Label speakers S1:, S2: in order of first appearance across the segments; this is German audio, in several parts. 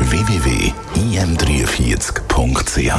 S1: www.im43.ch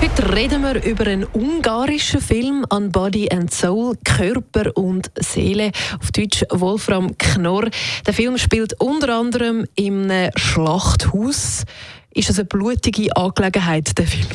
S2: Heute reden wir über einen ungarischen Film an Body and Soul, Körper und Seele, auf Deutsch Wolfram Knorr. Der Film spielt unter anderem im Schlachthaus. Ist das eine blutige Angelegenheit, der Film?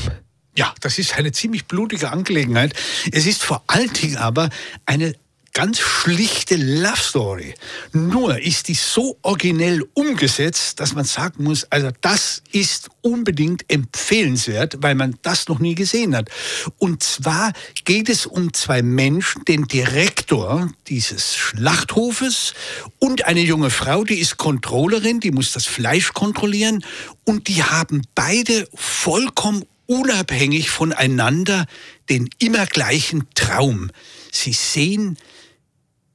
S3: Ja, das ist eine ziemlich blutige Angelegenheit. Es ist vor allen Dingen aber eine ganz schlichte Love Story. Nur ist die so originell umgesetzt, dass man sagen muss, also das ist unbedingt empfehlenswert, weil man das noch nie gesehen hat. Und zwar geht es um zwei Menschen, den Direktor dieses Schlachthofes und eine junge Frau, die ist Controllerin, die muss das Fleisch kontrollieren und die haben beide vollkommen unabhängig voneinander den immer gleichen Traum. Sie sehen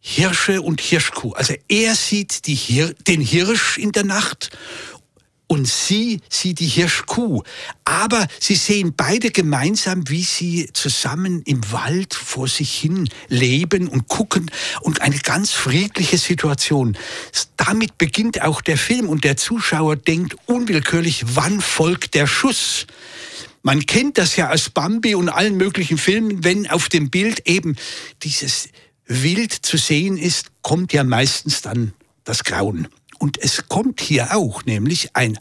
S3: Hirsche und Hirschkuh. Also er sieht Hir den Hirsch in der Nacht und sie sieht die Hirschkuh. Aber sie sehen beide gemeinsam, wie sie zusammen im Wald vor sich hin leben und gucken und eine ganz friedliche Situation. Damit beginnt auch der Film und der Zuschauer denkt unwillkürlich, wann folgt der Schuss? Man kennt das ja aus Bambi und allen möglichen Filmen, wenn auf dem Bild eben dieses Wild zu sehen ist, kommt ja meistens dann das Grauen. Und es kommt hier auch, nämlich ein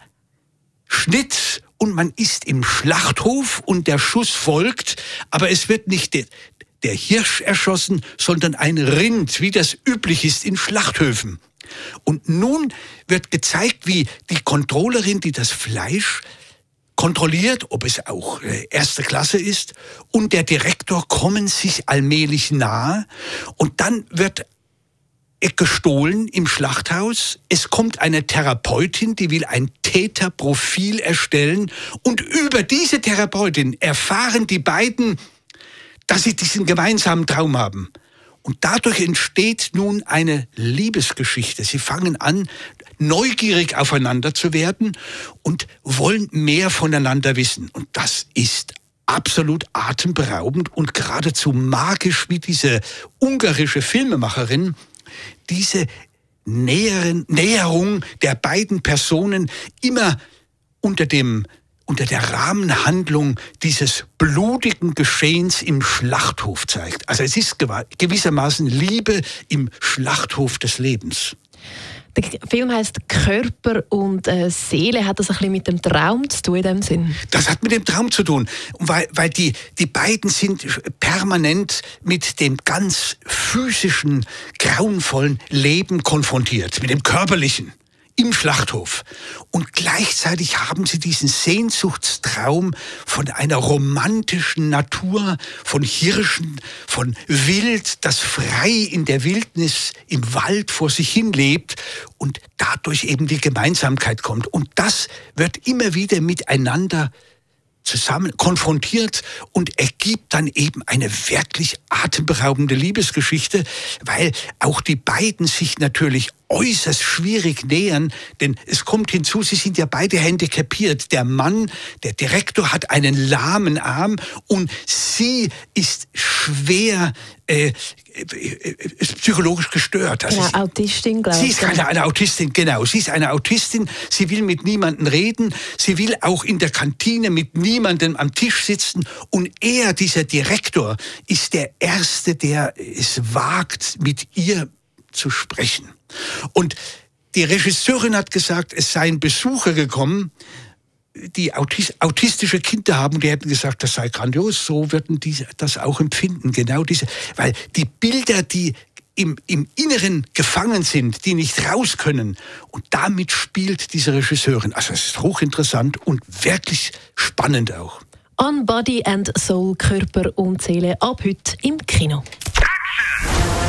S3: Schnitt und man ist im Schlachthof und der Schuss folgt, aber es wird nicht der, der Hirsch erschossen, sondern ein Rind, wie das üblich ist in Schlachthöfen. Und nun wird gezeigt, wie die Controllerin, die das Fleisch kontrolliert, ob es auch äh, erste Klasse ist, und der Direktor kommen sich allmählich nahe und dann wird gestohlen im Schlachthaus. Es kommt eine Therapeutin, die will ein Täterprofil erstellen und über diese Therapeutin erfahren die beiden, dass sie diesen gemeinsamen Traum haben. Und dadurch entsteht nun eine Liebesgeschichte. Sie fangen an, neugierig aufeinander zu werden und wollen mehr voneinander wissen. Und das ist absolut atemberaubend und geradezu magisch, wie diese ungarische Filmemacherin diese Näheren, Näherung der beiden Personen immer unter dem unter der Rahmenhandlung dieses blutigen Geschehens im Schlachthof zeigt. Also es ist gewissermaßen Liebe im Schlachthof des Lebens.
S2: Der Film heißt Körper und äh, Seele. Hat das ein bisschen mit dem Traum zu tun in dem Sinn?
S3: Das hat mit dem Traum zu tun, weil, weil die, die beiden sind permanent mit dem ganz physischen, grauenvollen Leben konfrontiert, mit dem körperlichen im Schlachthof. Und gleichzeitig haben sie diesen Sehnsuchtstraum von einer romantischen Natur, von Hirschen, von Wild, das frei in der Wildnis im Wald vor sich hin lebt und dadurch eben die Gemeinsamkeit kommt. Und das wird immer wieder miteinander zusammen konfrontiert und ergibt dann eben eine wirklich atemberaubende Liebesgeschichte, weil auch die beiden sich natürlich äußerst schwierig nähern, denn es kommt hinzu, sie sind ja beide handicapiert. Der Mann, der Direktor, hat einen lahmen Arm und sie ist schwer äh, äh, ist psychologisch gestört.
S2: Also eine Autistin, glaube
S3: ich. Sie ist eine, eine Autistin, genau. Sie ist eine Autistin. Sie will mit niemandem reden. Sie will auch in der Kantine mit niemandem am Tisch sitzen. Und er, dieser Direktor, ist der Erste, der es wagt, mit ihr zu sprechen. Und die Regisseurin hat gesagt, es seien Besucher gekommen, die autistische Kinder haben, die hätten gesagt, das sei grandios, so würden die das auch empfinden. Genau diese, weil die Bilder, die im, im Inneren gefangen sind, die nicht raus können. Und damit spielt diese Regisseurin. Also es ist hochinteressant und wirklich spannend auch.
S2: On Body and Soul, Körper und Seele, ab heute im Kino.
S1: Radio